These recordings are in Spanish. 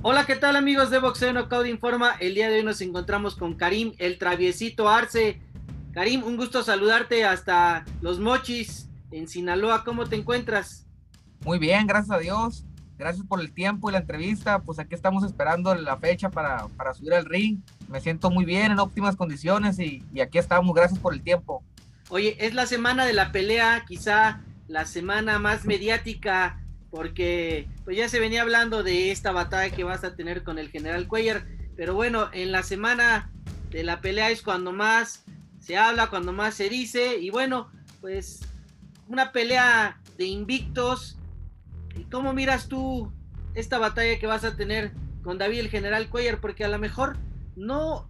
Hola, ¿qué tal amigos de Boxeo Knockout Informa? El día de hoy nos encontramos con Karim, el traviesito Arce. Karim, un gusto saludarte hasta Los Mochis, en Sinaloa. ¿Cómo te encuentras? Muy bien, gracias a Dios. Gracias por el tiempo y la entrevista. Pues aquí estamos esperando la fecha para, para subir al ring. Me siento muy bien, en óptimas condiciones y, y aquí estamos. Gracias por el tiempo. Oye, es la semana de la pelea, quizá la semana más mediática porque pues ya se venía hablando de esta batalla que vas a tener con el general Cuellar, pero bueno, en la semana de la pelea es cuando más se habla, cuando más se dice, y bueno, pues una pelea de invictos. ¿Cómo miras tú esta batalla que vas a tener con David el general Cuellar? Porque a lo mejor no,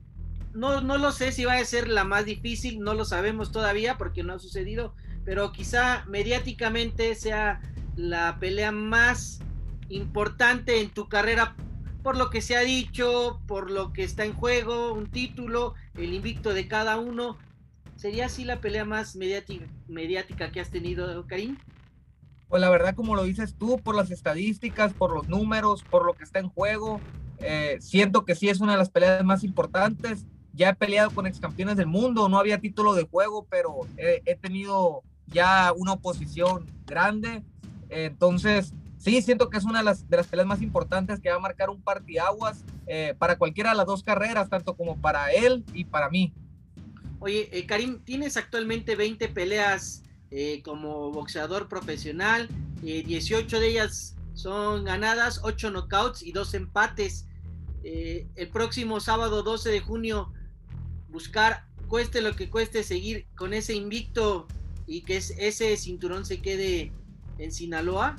no, no lo sé si va a ser la más difícil, no lo sabemos todavía porque no ha sucedido, pero quizá mediáticamente sea la pelea más importante en tu carrera por lo que se ha dicho, por lo que está en juego, un título, el invicto de cada uno. ¿Sería así la pelea más mediática, que has tenido, Karim? Pues la verdad, como lo dices tú, por las estadísticas, por los números, por lo que está en juego, eh, siento que sí es una de las peleas más importantes. Ya he peleado con ex campeones del mundo, no había título de juego, pero he tenido ya una oposición grande entonces, sí, siento que es una de las, de las peleas más importantes que va a marcar un partiaguas eh, para cualquiera de las dos carreras, tanto como para él y para mí. Oye, eh, Karim, tienes actualmente 20 peleas eh, como boxeador profesional, 18 de ellas son ganadas, 8 knockouts y 2 empates. el próximo sábado 12 de junio, buscar, cueste lo que cueste, seguir con ese invicto y que ese cinturón se quede en Sinaloa?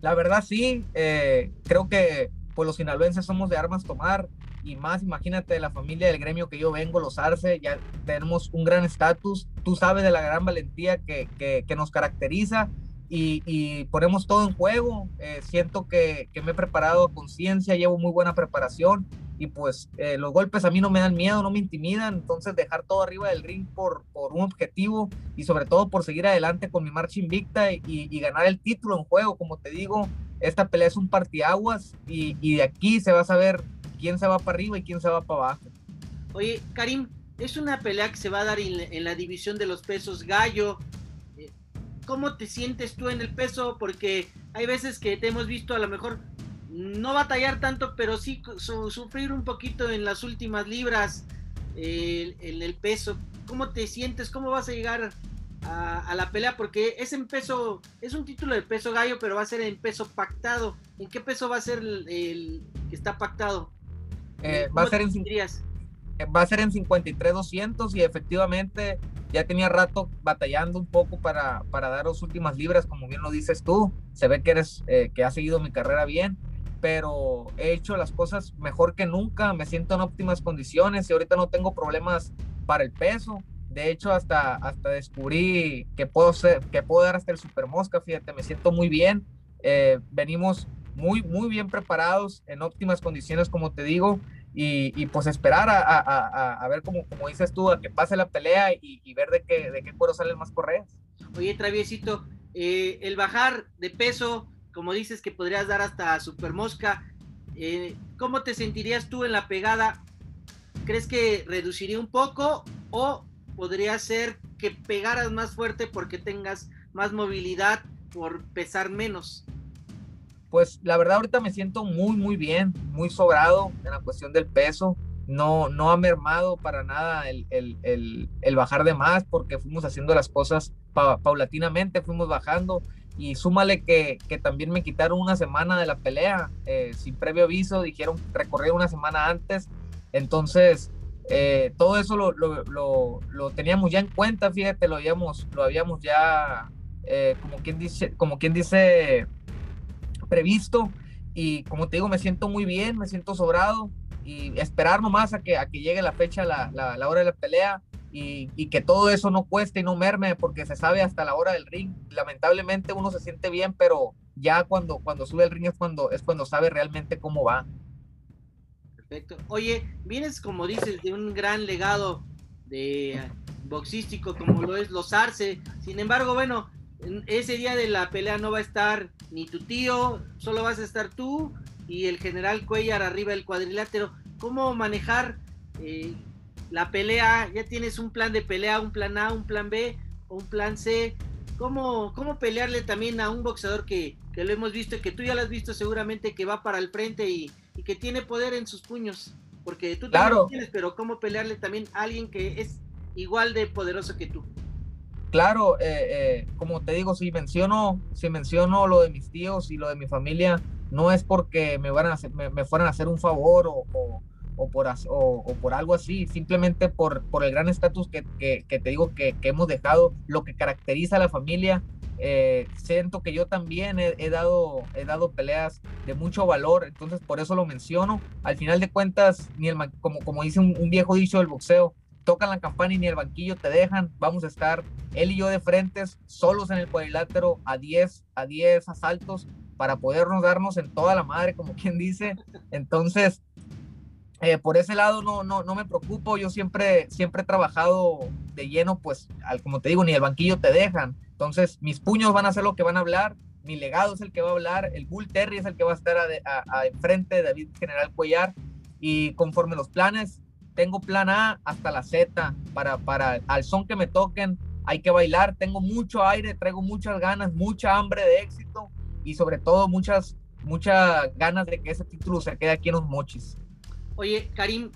La verdad sí, eh, creo que pues los sinaloenses somos de armas tomar y más imagínate la familia del gremio que yo vengo, los Arce, ya tenemos un gran estatus, tú sabes de la gran valentía que, que, nos caracteriza y, y, ponemos todo en juego, eh, siento que, que, me he preparado a conciencia, llevo muy buena preparación y pues eh, los golpes a mí no me dan miedo, no me intimidan, entonces dejar todo arriba del ring por, por un objetivo y sobre todo por seguir adelante con mi marcha invicta y, ganar el título en juego, como te digo, esta pelea es un partiaguas y, y de aquí se va a saber quién se va para arriba y quién se va para abajo. Oye, Karim, es una pelea que se va a dar en, en la división de los pesos gallo. Eh, ¿Cómo te sientes tú en el peso? Porque hay veces que te hemos visto a lo mejor no batallar tanto, pero sí sufrir un poquito en las últimas libras, en el peso. ¿Cómo te sientes? ¿Cómo vas a llegar a, la pelea? Porque es en peso, es un título de peso gallo, pero va a ser en peso pactado. ¿En qué peso va a ser el, que está pactado? Eh, va, a ser en, eh, va a ser en 53-200 y efectivamente ya tenía rato batallando un poco para, para dar las últimas libras, como bien lo dices tú. Se ve que eres, eh, que has seguido mi carrera bien pero he hecho las cosas mejor que nunca, me siento en óptimas condiciones y ahorita no tengo problemas para el peso. De hecho, hasta, hasta descubrí que puedo, ser, que puedo dar hasta el super mosca, fíjate, me siento muy bien. Eh, venimos muy, muy bien preparados, en óptimas condiciones, como te digo, y, y pues esperar a, a, a, ver, como, como dices tú, a que pase la pelea y, y ver de qué, de qué cuero salen más correas. Oye, Traviesito, eh, el bajar de peso, como dices que podrías dar hasta Super Mosca, eh, ¿cómo te sentirías tú en la pegada? ¿Crees que reduciría un poco o podría ser que pegaras más fuerte porque tengas más movilidad por pesar menos? Pues la verdad ahorita me siento muy muy bien, muy sobrado en la cuestión del peso. No, no ha mermado para nada el, el, el, bajar de más porque fuimos haciendo las cosas paulatinamente, fuimos bajando y súmale que, que, también me quitaron una semana de la pelea eh, sin previo aviso, dijeron recorrer una semana antes, entonces eh, todo eso lo, lo, lo, teníamos ya en cuenta, fíjate, lo habíamos, lo habíamos ya, eh, como, quien dice, como quien dice, previsto. Y como te digo, me siento muy bien, me siento sobrado y esperar nomás a que, a que llegue la fecha, la, la hora de la pelea y, que todo eso no cueste y no merme porque se sabe hasta la hora del ring. Lamentablemente uno se siente bien, pero ya cuando, cuando sube el ring es cuando, es cuando sabe realmente cómo va. Perfecto. Oye, vienes como dices de un gran legado de boxístico como lo es los Arce. Sin embargo, bueno, ese día de la pelea no va a estar ni tu tío, solo vas a estar tú y el general Cuellar arriba del cuadrilátero. ¿Cómo manejar eh, la pelea? ¿Ya tienes un plan de pelea, un plan A, un plan B o un plan C? ¿Cómo, cómo pelearle también a un boxeador que, que lo hemos visto y que tú ya lo has visto seguramente que va para el frente y, y que tiene poder en sus puños? Porque tú también lo tienes, pero ¿cómo pelearle también a alguien que es igual de poderoso que tú? Claro, eh, eh, como te digo, si menciono, si menciono lo de mis tíos y lo de mi familia, no es porque me, van a hacer, me, fueran a hacer un favor o, o, por, o, por algo así, simplemente por, por el gran estatus que, que, te digo que, que, hemos dejado, lo que caracteriza a la familia. Eh, siento que yo también he, dado, he dado peleas de mucho valor, entonces por eso lo menciono. Al final de cuentas, ni el, como, como dice un, un viejo dicho del boxeo, tocan la campana y ni el banquillo te dejan. Vamos a estar él y yo de frentes, solos en el cuadrilátero, a 10, a 10 asaltos, para podernos darnos en toda la madre, como quien dice. Entonces, eh, por ese lado no, no, no me preocupo. Yo siempre, siempre he trabajado de lleno, pues, al, como te digo, ni el banquillo te dejan. Entonces, mis puños van a ser lo que van a hablar. Mi legado es el que va a hablar. El Bull Terry es el que va a estar a, enfrente de David General Cuellar. Y conforme los planes, tengo plan A hasta la Z para, para al son que me toquen, hay que bailar, tengo mucho aire, traigo muchas ganas, mucha hambre de éxito y sobre todo muchas, muchas ganas de que ese título se quede aquí en los mochis. Oye, Karim,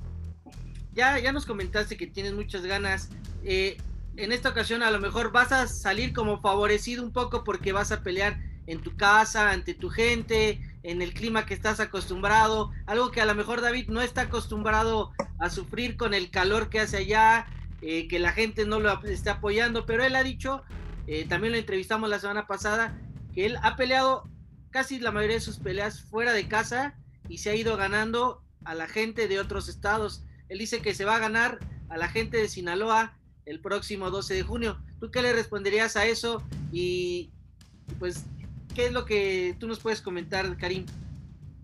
ya, ya nos comentaste que tienes muchas ganas. Eh, en esta ocasión a lo mejor vas a salir como favorecido un poco porque vas a pelear en tu casa, ante tu gente, en el clima que estás acostumbrado, algo que a lo mejor David no está acostumbrado a sufrir con el calor que hace allá, eh, que la gente no lo esté apoyando, pero él ha dicho, eh, también lo entrevistamos la semana pasada, que él ha peleado casi la mayoría de sus peleas fuera de casa y se ha ido ganando a la gente de otros estados. Él dice que se va a ganar a la gente de Sinaloa el próximo 12 de junio. ¿Tú qué le responderías a eso? Y pues ¿Qué es lo que tú nos puedes comentar, Karim?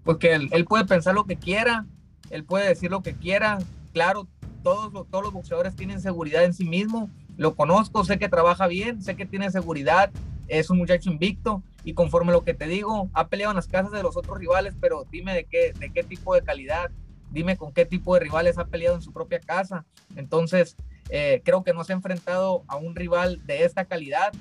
Porque él, él, puede pensar lo que quiera, él puede decir lo que quiera. Claro, todos, todos los boxeadores tienen seguridad en sí mismo. Lo conozco, sé que trabaja bien, sé que tiene seguridad, es un muchacho invicto y conforme lo que te digo, ha peleado en las casas de los otros rivales, pero dime de qué, de qué tipo de calidad, dime con qué tipo de rivales ha peleado en su propia casa. Entonces, eh, creo que no se ha enfrentado a un rival de esta calidad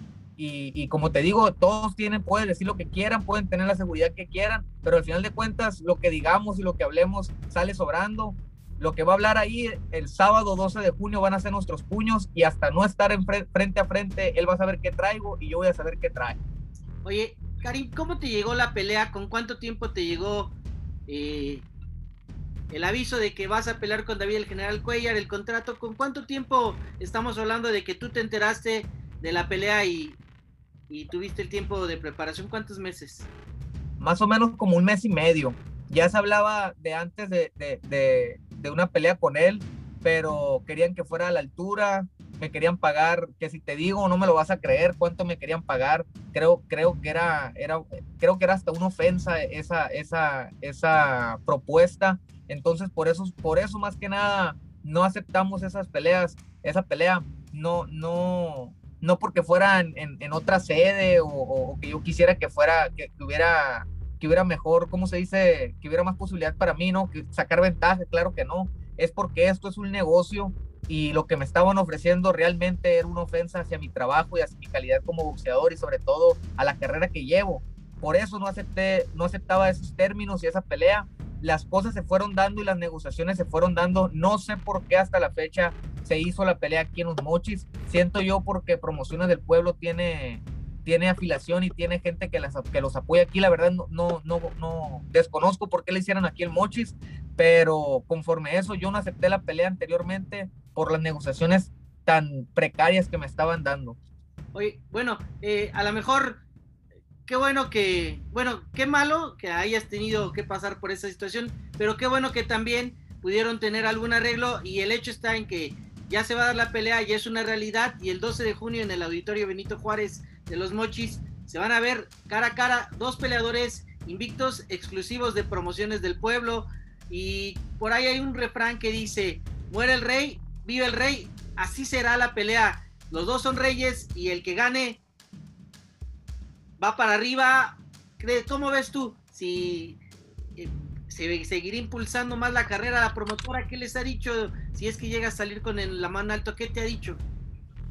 y, como te digo, todos tienen, pueden decir lo que quieran, pueden tener la seguridad que quieran, pero al final de cuentas lo que digamos y lo que hablemos sale sobrando. Lo que va a hablar ahí el sábado 12 de junio van a ser nuestros puños y hasta no estar en frente a frente, él va a saber qué traigo y yo voy a saber qué trae. Oye, Karim, ¿cómo te llegó la pelea? ¿Con cuánto tiempo te llegó eh, el aviso de que vas a pelear con David el General Cuellar, el contrato? ¿Con cuánto tiempo estamos hablando de que tú te enteraste de la pelea y, tuviste el tiempo de preparación, ¿cuántos meses? Más o menos como un mes y medio. Ya se hablaba de antes de, de, una pelea con él, pero querían que fuera a la altura, me querían pagar, que si te digo no me lo vas a creer cuánto me querían pagar. Creo, creo que era, era, creo que era hasta una ofensa esa, esa, esa propuesta. Entonces, por eso, por eso más que nada, no aceptamos esas peleas, esa pelea. No, no, no porque fuera en, otra sede o, que yo quisiera que fuera, que, hubiera que hubiera mejor, ¿cómo se dice? Que hubiera más posibilidad para mí, ¿no? Que sacar ventaja, claro que no. Es porque esto es un negocio y lo que me estaban ofreciendo realmente era una ofensa hacia mi trabajo y hacia mi calidad como boxeador y sobre todo a la carrera que llevo. Por eso no acepté, no aceptaba esos términos y esa pelea las cosas se fueron dando y las negociaciones se fueron dando. No sé por qué hasta la fecha se hizo la pelea aquí en los Mochis. Siento yo porque Promociones del Pueblo tiene, tiene afiliación y tiene gente que, las, que los apoya aquí. La verdad no, no, no, no desconozco por qué le hicieron aquí el Mochis, pero conforme eso yo no acepté la pelea anteriormente por las negociaciones tan precarias que me estaban dando. Oye, bueno, eh, a lo mejor qué bueno que, bueno, qué malo que hayas tenido que pasar por esa situación, pero qué bueno que también pudieron tener algún arreglo y el hecho está en que ya se va a dar la pelea, y es una realidad y el 12 de junio en el auditorio Benito Juárez de los Mochis se van a ver cara a cara dos peleadores invictos exclusivos de promociones del pueblo y por ahí hay un refrán que dice, muere el rey, vive el rey, así será la pelea. Los dos son reyes y el que gane va para arriba. ¿Cómo ves tú? Si eh, se seguirá impulsando más la carrera. La promotora, ¿qué les ha dicho? Si es que llega a salir con la mano alto, ¿qué te ha dicho?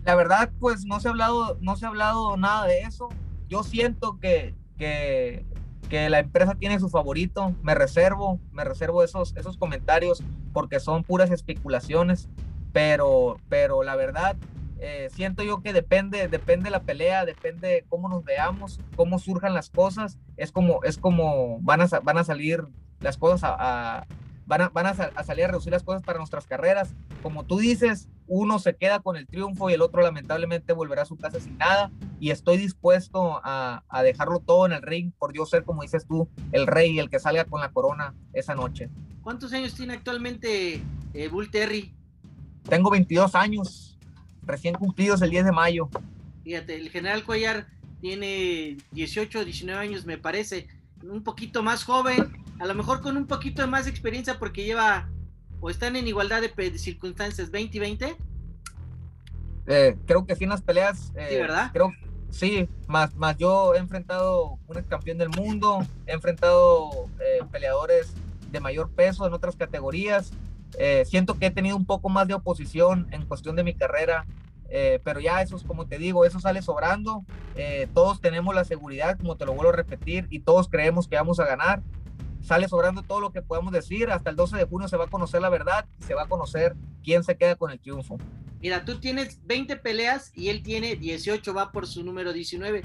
La verdad, pues no se ha hablado, no se ha hablado nada de eso. Yo siento que, que, la empresa tiene su favorito. Me reservo, me reservo esos, esos comentarios porque son puras especulaciones. Pero, pero la verdad, eh, siento yo que depende, depende la pelea, depende cómo nos veamos, cómo surjan las cosas. Es como, es como van a, van a salir las cosas a, van, a, van a, salir a reducir las cosas para nuestras carreras. Como tú dices, uno se queda con el triunfo y el otro lamentablemente volverá a su casa sin nada. Y estoy dispuesto a, a dejarlo todo en el ring por yo ser, como dices tú, el rey, el que salga con la corona esa noche. ¿Cuántos años tiene actualmente eh, Bull Terry? Tengo 22 años, recién cumplidos el 10 de mayo. Fíjate, el general Cuellar tiene 18, 19 años, me parece, un poquito más joven, a lo mejor con un poquito de más experiencia porque lleva o están en igualdad de, circunstancias 20 y 20. Eh, creo que sí en las peleas. sí, eh, ¿verdad? Creo, sí, más, más yo he enfrentado un campeón del mundo, he enfrentado eh, peleadores de mayor peso en otras categorías. siento que he tenido un poco más de oposición en cuestión de mi carrera, pero ya eso es como te digo, eso sale sobrando. todos tenemos la seguridad, como te lo vuelvo a repetir, y todos creemos que vamos a ganar sale sobrando todo lo que podemos decir. Hasta el 12 de junio se va a conocer la verdad y se va a conocer quién se queda con el triunfo. Mira, tú tienes 20 peleas y él tiene 18, va por su número 19.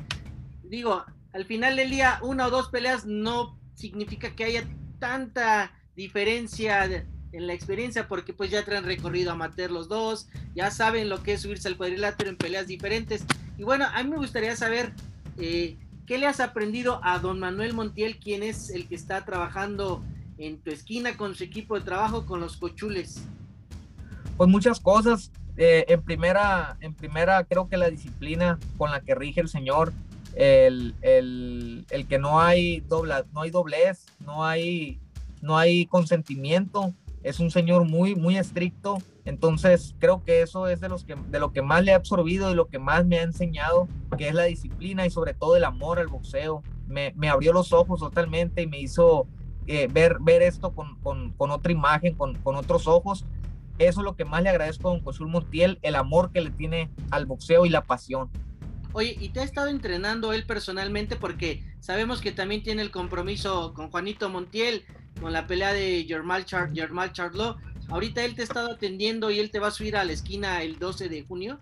Digo, al final del día, una o dos peleas no significa que haya tanta diferencia en la experiencia porque pues ya traen recorrido amateur los dos, ya saben lo que es subirse al cuadrilátero en peleas diferentes. Y bueno, a mí me gustaría saber eh, ¿Qué le has aprendido a don Manuel Montiel, quien es el que está trabajando en tu esquina con su equipo de trabajo con los cochules? Pues muchas cosas. Eh, en, primera, en primera, creo que la disciplina con la que rige el Señor, el, el, el que no hay, dobla, no hay doblez, no hay, no hay consentimiento, es un señor muy, muy estricto. Entonces, creo que eso es de, los que, de lo que más le he absorbido y lo que más me ha enseñado, que es la disciplina y sobre todo el amor al boxeo. Me, me abrió los ojos totalmente y me hizo eh, ver, ver esto con, con, con otra imagen, con, con, otros ojos. Eso es lo que más le agradezco a don Josul Montiel, el amor que le tiene al boxeo y la pasión. Oye, ¿y te ha estado entrenando él personalmente? Porque sabemos que también tiene el compromiso con Juanito Montiel, con la pelea de Germán Char Charlo. Ahorita él te ha estado atendiendo y él te va a subir a la esquina el 12 de junio.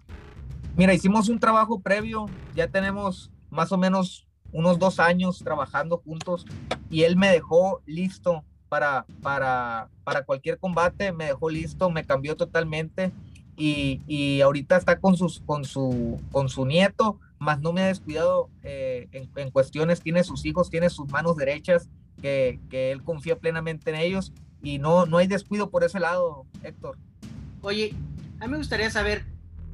Mira, hicimos un trabajo previo, ya tenemos más o menos unos dos años trabajando juntos y él me dejó listo para, para, para cualquier combate, me dejó listo, me cambió totalmente y, y ahorita está con, sus, con, su, con su nieto, más no me ha descuidado eh, en, en, cuestiones, tiene sus hijos, tiene sus manos derechas, que, que, él confía plenamente en ellos y no, no hay descuido por ese lado, Héctor. Oye, a mí me gustaría saber,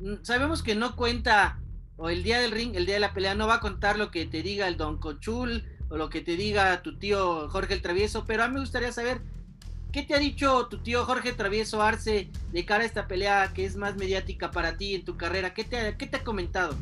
mm, sabemos que no cuenta, o el día del ring, el día de la pelea, no va a contar lo que te diga el Don Cochul o lo que te diga tu tío Jorge el Travieso, pero a mí me gustaría saber ¿Qué te ha dicho tu tío Jorge Travieso Arce de cara a esta pelea que es más mediática para ti en tu carrera? ¿Qué te, qué te ha comentado?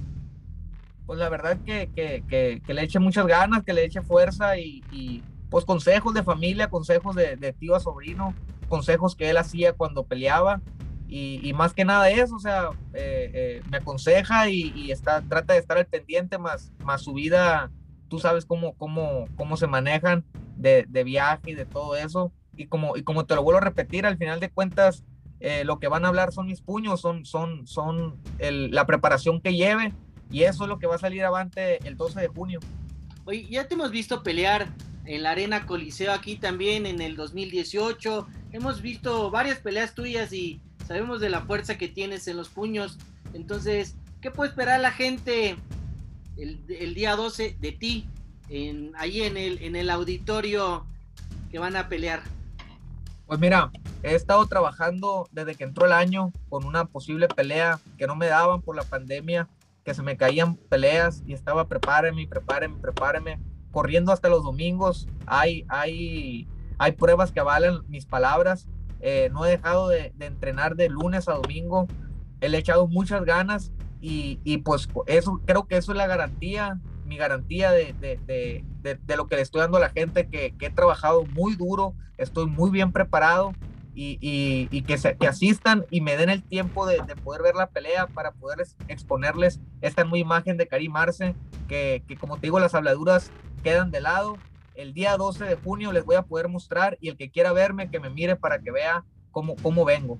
Pues la verdad que, que, que, le eche muchas ganas, que le eche fuerza y, y pues consejos de familia, consejos de, de, tío a sobrino, consejos que él hacía cuando peleaba y, y más que nada eso, o sea, eh, eh, me aconseja y, y, está, trata de estar al pendiente, más, más su vida, tú sabes cómo, cómo, cómo se manejan de, de viaje y de todo eso y como, y como te lo vuelvo a repetir, al final de cuentas, eh, lo que van a hablar son mis puños, son, son, son la preparación que lleve y eso es lo que va a salir avante el 12 de junio. Oye, ya te hemos visto pelear en la Arena Coliseo aquí también en el 2018. Hemos visto varias peleas tuyas y sabemos de la fuerza que tienes en los puños. Entonces, ¿qué puede esperar la gente el, día 12 de ti ahí en el, en el auditorio que van a pelear? Pues mira, he estado trabajando desde que entró el año con una posible pelea que no me daban por la pandemia, que se me caían peleas y estaba prepáreme, prepáreme, prepáreme, corriendo hasta los domingos. Hay, hay, hay pruebas que valen mis palabras. Eh, no he dejado de, de, entrenar de lunes a domingo. He echado muchas ganas y, y, pues eso creo que eso es la garantía mi garantía de, de, de, de, lo que le estoy dando a la gente, que, que, he trabajado muy duro, estoy muy bien preparado y, y, que, se, que, asistan y me den el tiempo de, poder ver la pelea para poder exponerles esta nueva imagen de Karim Arce, que, que como te digo, las habladuras quedan de lado. El día 12 de junio les voy a poder mostrar y el que quiera verme, que me mire para que vea cómo, cómo vengo.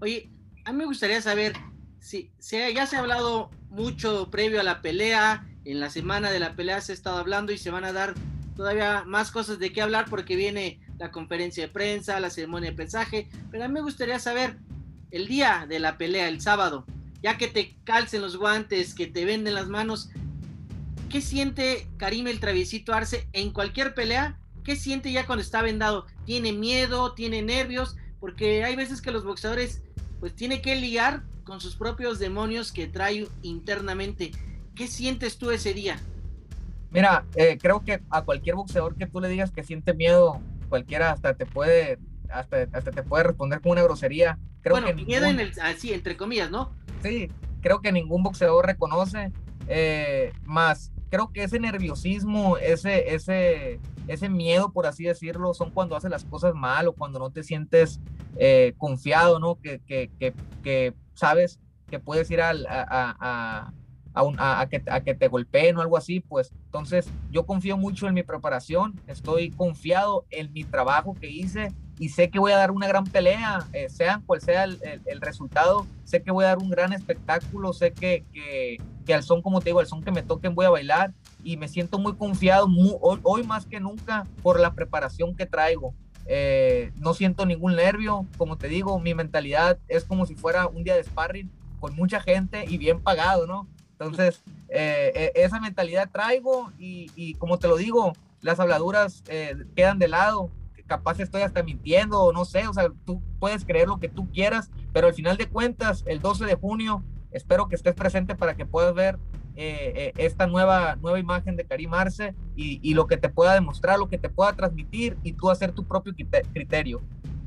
Oye, a mí me gustaría saber si, si ya se ha hablado mucho previo a la pelea, en la semana de la pelea se ha estado hablando y se van a dar todavía más cosas de qué hablar porque viene la conferencia de prensa, la ceremonia de pesaje, pero a mí me gustaría saber el día de la pelea, el sábado, ya que te calcen los guantes, que te venden las manos, ¿qué siente Karim el Traviesito Arce en cualquier pelea? ¿Qué siente ya cuando está vendado? ¿Tiene miedo? ¿Tiene nervios? Porque hay veces que los boxeadores pues tiene que lidiar con sus propios demonios que trae internamente. ¿Qué sientes tú ese día? Mira, eh, creo que a cualquier boxeador que tú le digas que siente miedo, cualquiera hasta te puede, hasta, hasta te puede responder con una grosería. Creo bueno, que miedo en el, así, entre comillas, ¿no? Sí, creo que ningún boxeador reconoce, eh, más creo que ese nerviosismo, ese, ese, ese miedo, por así decirlo, son cuando haces las cosas mal o cuando no te sientes eh, confiado, ¿no? Que, que, que, que, sabes que puedes ir a, a, a, a, que, te golpeen o algo así, pues entonces yo confío mucho en mi preparación, estoy confiado en mi trabajo que hice y sé que voy a dar una gran pelea, eh, sea cual sea el, resultado, sé que voy a dar un gran espectáculo, sé que, que, que, al son, como te digo, al son que me toquen voy a bailar y me siento muy confiado hoy, hoy, más que nunca por la preparación que traigo. Eh, no siento ningún nervio, como te digo, mi mentalidad es como si fuera un día de sparring con mucha gente y bien pagado, ¿no? Entonces, eh, eh, esa mentalidad traigo y, como te lo digo, las habladuras eh, quedan de lado. Capaz estoy hasta mintiendo, o no sé, o sea, tú puedes creer lo que tú quieras, pero al final de cuentas, el 12 de junio, espero que estés presente para que puedas ver esta nueva, nueva imagen de Karim Arce y, y, lo que te pueda demostrar, lo que te pueda transmitir y tú hacer tu propio criterio.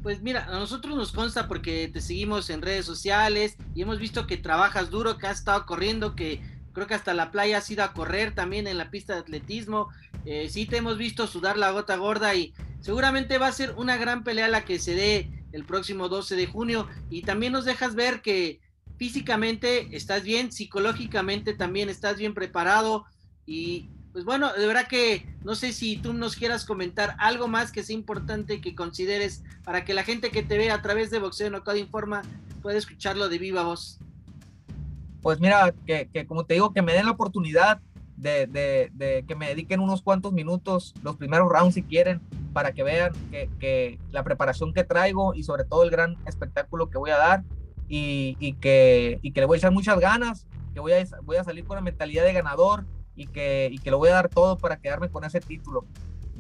Pues mira, a nosotros nos consta porque te seguimos en redes sociales y hemos visto que trabajas duro, que has estado corriendo, que creo que hasta la playa has ido a correr también en la pista de atletismo. Eh, sí te hemos visto sudar la gota gorda y seguramente va a ser una gran pelea la que se dé el próximo 12 de junio. Y también nos dejas ver que físicamente estás bien, psicológicamente también estás bien preparado y pues bueno, de verdad que no sé si tú nos quieras comentar algo más que sea importante que consideres para que la gente que te ve a través de Boxeo Nocado Informa pueda escucharlo de viva voz. Pues mira, que, como te digo, que me den la oportunidad de, que me dediquen unos cuantos minutos, los primeros rounds si quieren, para que vean que, la preparación que traigo y sobre todo el gran espectáculo que voy a dar y, y, que, y que le voy a echar muchas ganas, que voy a, voy a salir con la mentalidad de ganador y que, y que lo voy a dar todo para quedarme con ese título.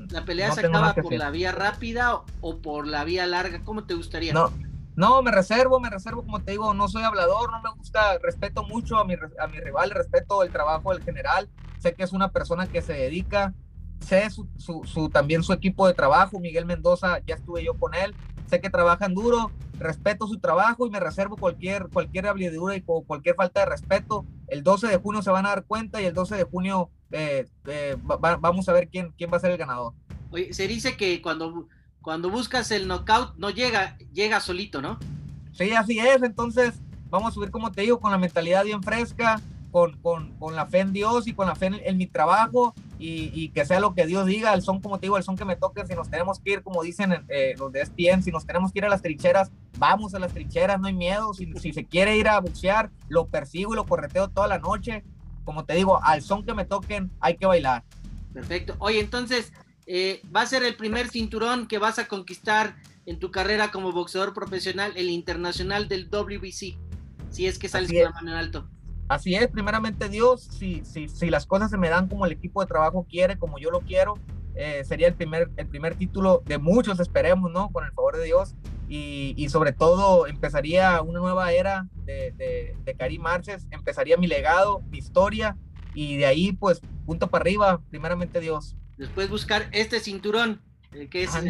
¿La pelea se acaba por la vía rápida o por la vía larga? ¿Cómo te gustaría? No, no, me reservo, me reservo, como te digo, no soy hablador, no me gusta, respeto mucho a mi, a mi rival, respeto el trabajo del general, sé que es una persona que se dedica, sé su, su, su, también su equipo de trabajo, Miguel Mendoza, ya estuve yo con él, sé que trabajan duro, respeto su trabajo y me reservo cualquier, cualquier habilidad y cualquier falta de respeto. El 12 de junio se van a dar cuenta y el 12 de junio eh, eh, vamos a ver quién, quién va a ser el ganador. Oye, se dice que cuando, cuando buscas el knockout no llega, llega solito, ¿no? Sí, así es. Entonces vamos a subir, como te digo, con la mentalidad bien fresca, con, con, con la fe en Dios y con la fe en, en mi trabajo y, que sea lo que Dios diga, el son, como te digo, el son que me toque, si nos tenemos que ir, como dicen eh, los de ESPN, si nos tenemos que ir a las trincheras, vamos a las trincheras, no hay miedo, si, si se quiere ir a boxear, lo persigo y lo correteo toda la noche, como te digo, al son que me toquen, hay que bailar. Perfecto, oye, entonces, eh, va a ser el primer cinturón que vas a conquistar en tu carrera como boxeador profesional, el internacional del WBC, si es que sales con la mano en alto. Así es, primeramente Dios, si, si, si las cosas se me dan como el equipo de trabajo quiere, como yo lo quiero, eh, sería el primer, el primer título de muchos, esperemos, ¿no? Con el favor de Dios. Y, y sobre todo empezaría una nueva era de, de, de Karim Marches, empezaría mi legado, mi historia, y de ahí, pues, punto para arriba, primeramente Dios. Después buscar este cinturón, el que es el,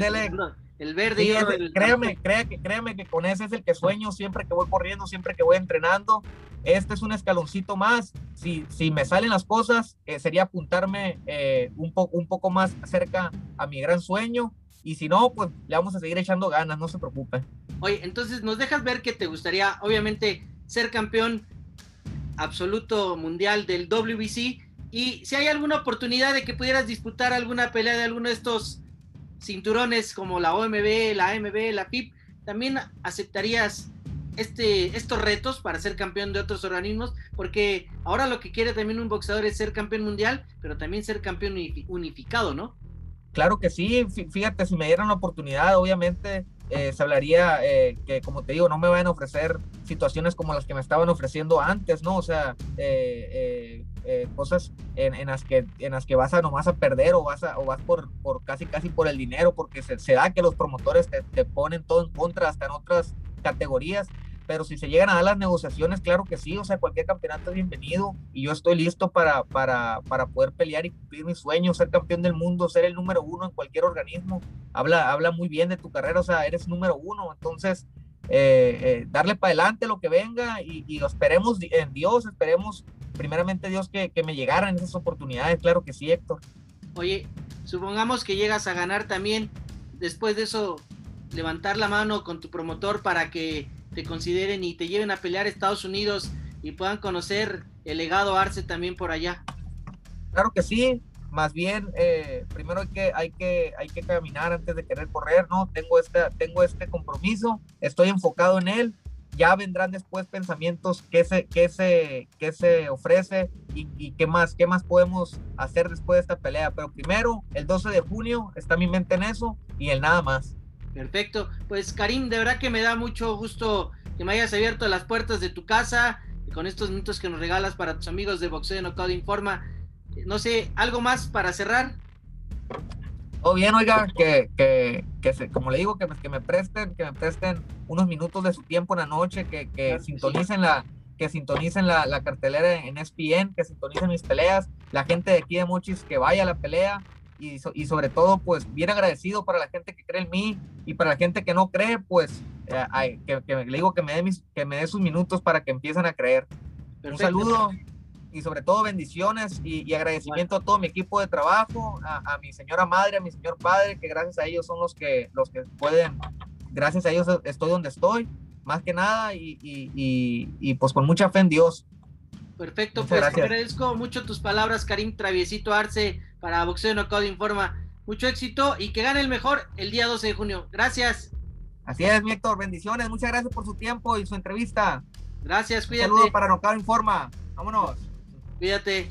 el verde y ese- del- créame, créame, créame que con ese es el que sueño siempre que voy corriendo, siempre que voy entrenando. Este es un escaloncito más. Si, si me salen las cosas, eh, sería apuntarme eh, un, po- un poco más cerca a mi gran sueño. Y si no, pues le vamos a seguir echando ganas, no se preocupe. Oye, entonces nos dejas ver que te gustaría, obviamente, ser campeón absoluto mundial del WBC. Y si hay alguna oportunidad de que pudieras disputar alguna pelea de alguno de estos cinturones como la OMB, la AMB, la FIP, también aceptarías este, estos retos para ser campeón de otros organismos, porque ahora lo que quiere también un boxeador es ser campeón mundial, pero también ser campeón unifi- unificado, ¿no? Claro que sí, fí- fíjate, si me dieran la oportunidad, obviamente eh, se hablaría eh, que, como te digo, no me van a ofrecer situaciones como las que me estaban ofreciendo antes, ¿no? O sea, eh, eh, cosas en, en las que, en las que vas a nomás a perder o vas, a, o vas por, por casi, casi por el dinero, porque se, se da que los promotores te, te ponen todo en contra, hasta en otras categorías. Pero si se llegan a dar las negociaciones, claro que sí, o sea, cualquier campeonato es bienvenido y yo estoy listo para, para, para poder pelear y cumplir mis sueños, ser campeón del mundo, ser el número uno en cualquier organismo. Habla, habla muy bien de tu carrera, o sea, eres número uno, entonces eh, eh, darle para adelante lo que venga y, y esperemos en Dios, esperemos primeramente Dios que, que me llegaran esas oportunidades, claro que sí, Héctor. Oye, supongamos que llegas a ganar también, después de eso, levantar la mano con tu promotor para que te consideren y te lleven a pelear a Estados Unidos y puedan conocer el legado Arce también por allá. Claro que sí, más bien eh, primero hay que, hay, que, hay que caminar antes de querer correr, ¿no? Tengo, esta, tengo este compromiso, estoy enfocado en él, ya vendrán después pensamientos qué se, se, se ofrece y, y qué más, qué más podemos hacer después de esta pelea. Pero primero, el 12 de junio, está mi mente en eso y el nada más. Perfecto. Pues Karim, de verdad que me da mucho gusto que me hayas abierto las puertas de tu casa y con estos minutos que nos regalas para tus amigos de Boxeo de Knockout Informa. No sé, ¿algo más para cerrar? Todo bien, oiga, que, que, que se- como le digo, que me, que me presten, que me presten unos minutos de su tiempo en la noche, que, que sintonicen la, que sintonicen la, la cartelera en ESPN, que sintonicen mis peleas, la gente de aquí de Mochis que vaya a la pelea y, so- y sobre todo, pues bien agradecido para la gente que cree en mí y para la gente que no cree, pues eh, ay, que, que le digo que me dé mis, que me dé sus minutos para que empiecen a creer. Un saludo y sobre todo bendiciones y, y agradecimiento a todo mi equipo de trabajo, a, a mi señora madre, a mi señor padre, que gracias a ellos son los que, los que pueden, gracias a ellos estoy donde estoy, más que nada, y, y, pues con mucha fe en Dios. Perfecto, Muchas pues te gracias. agradezco mucho tus palabras, Karim Traviesito Arce, para Boxeo de Knockout Informa. Mucho éxito y que gane el mejor el día 12 de junio. Gracias, Así es, Héctor, bendiciones, muchas gracias por su tiempo y su entrevista. gracias, cuídate, saludo para Nocao Informa, vámonos. Cuídate.